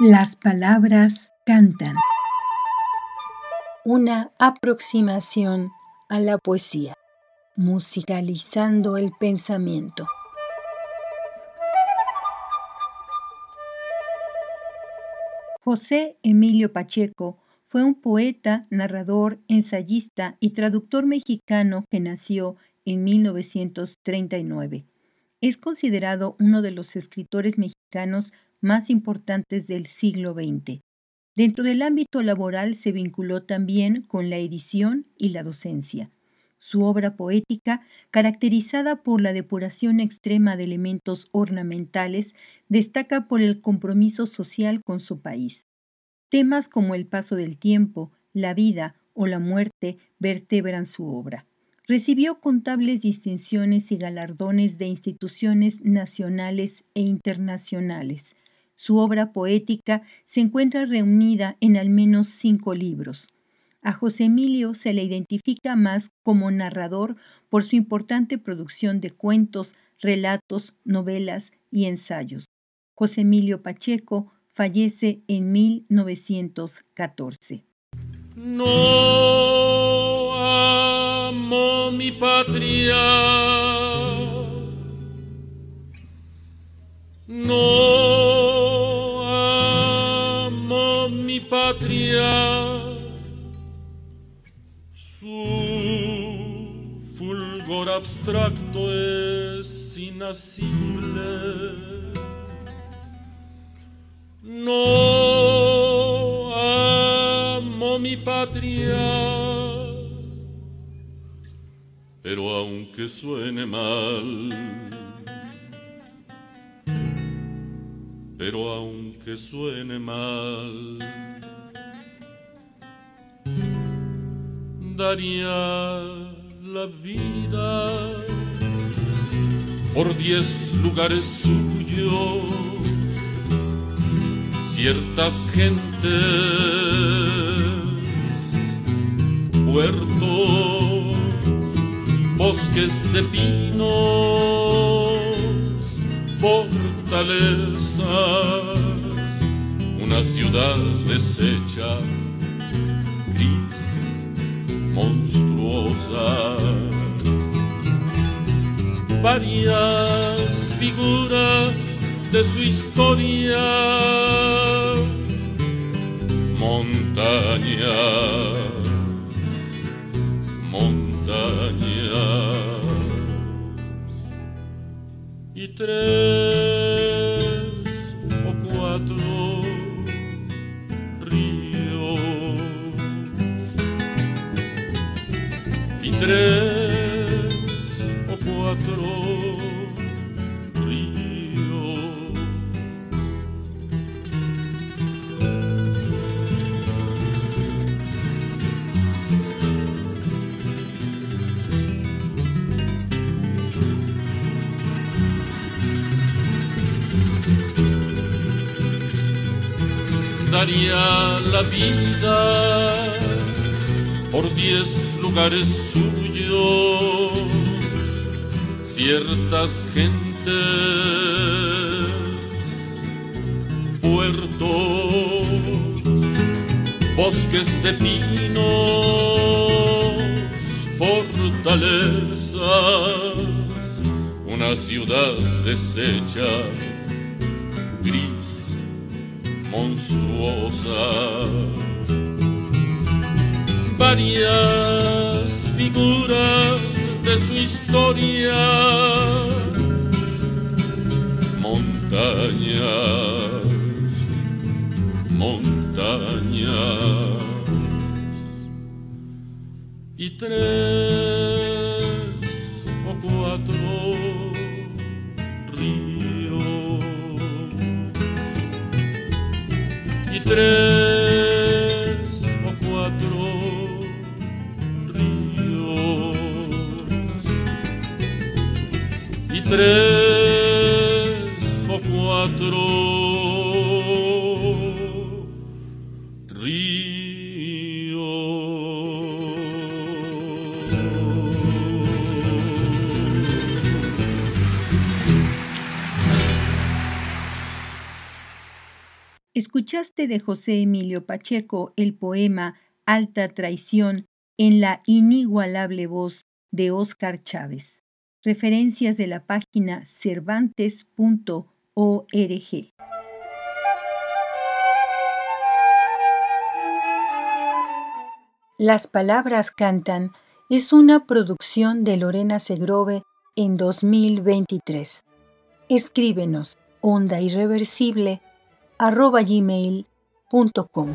Las palabras cantan. Una aproximación a la poesía, musicalizando el pensamiento. José Emilio Pacheco fue un poeta, narrador, ensayista y traductor mexicano que nació en 1939. Es considerado uno de los escritores mexicanos más importantes del siglo XX. Dentro del ámbito laboral se vinculó también con la edición y la docencia. Su obra poética, caracterizada por la depuración extrema de elementos ornamentales, destaca por el compromiso social con su país. Temas como el paso del tiempo, la vida o la muerte vertebran su obra. Recibió contables distinciones y galardones de instituciones nacionales e internacionales. Su obra poética se encuentra reunida en al menos cinco libros. A José Emilio se le identifica más como narrador por su importante producción de cuentos, relatos, novelas y ensayos. José Emilio Pacheco fallece en 1914. No amo mi patria. No patria su fulgor abstracto es inasible. No amo mi patria, pero aunque suene mal, pero aunque suene mal, daría la vida por diez lugares suyos, ciertas gentes, puertos, bosques de pinos, fortalezas, una ciudad deshecha monstruosa. Varias figuras de su historia, montañas, montañas y tres tres o cuatro ríos. Daría la vida por diez lugares suyos, ciertas gentes, puertos, bosques de pinos, fortalezas, una ciudad deshecha, gris, monstruosa varias figuras de su historia. Montañas, montañas y tres o cuatro ríos y tres tres o cuatro ríos. Escuchaste de José Emilio Pacheco el poema Alta Traición en la inigualable voz de Óscar Chávez. Referencias de la página cervantes.org. Las palabras cantan es una producción de Lorena Segrove en 2023. Escríbenos onda irreversible arroba gmail.com.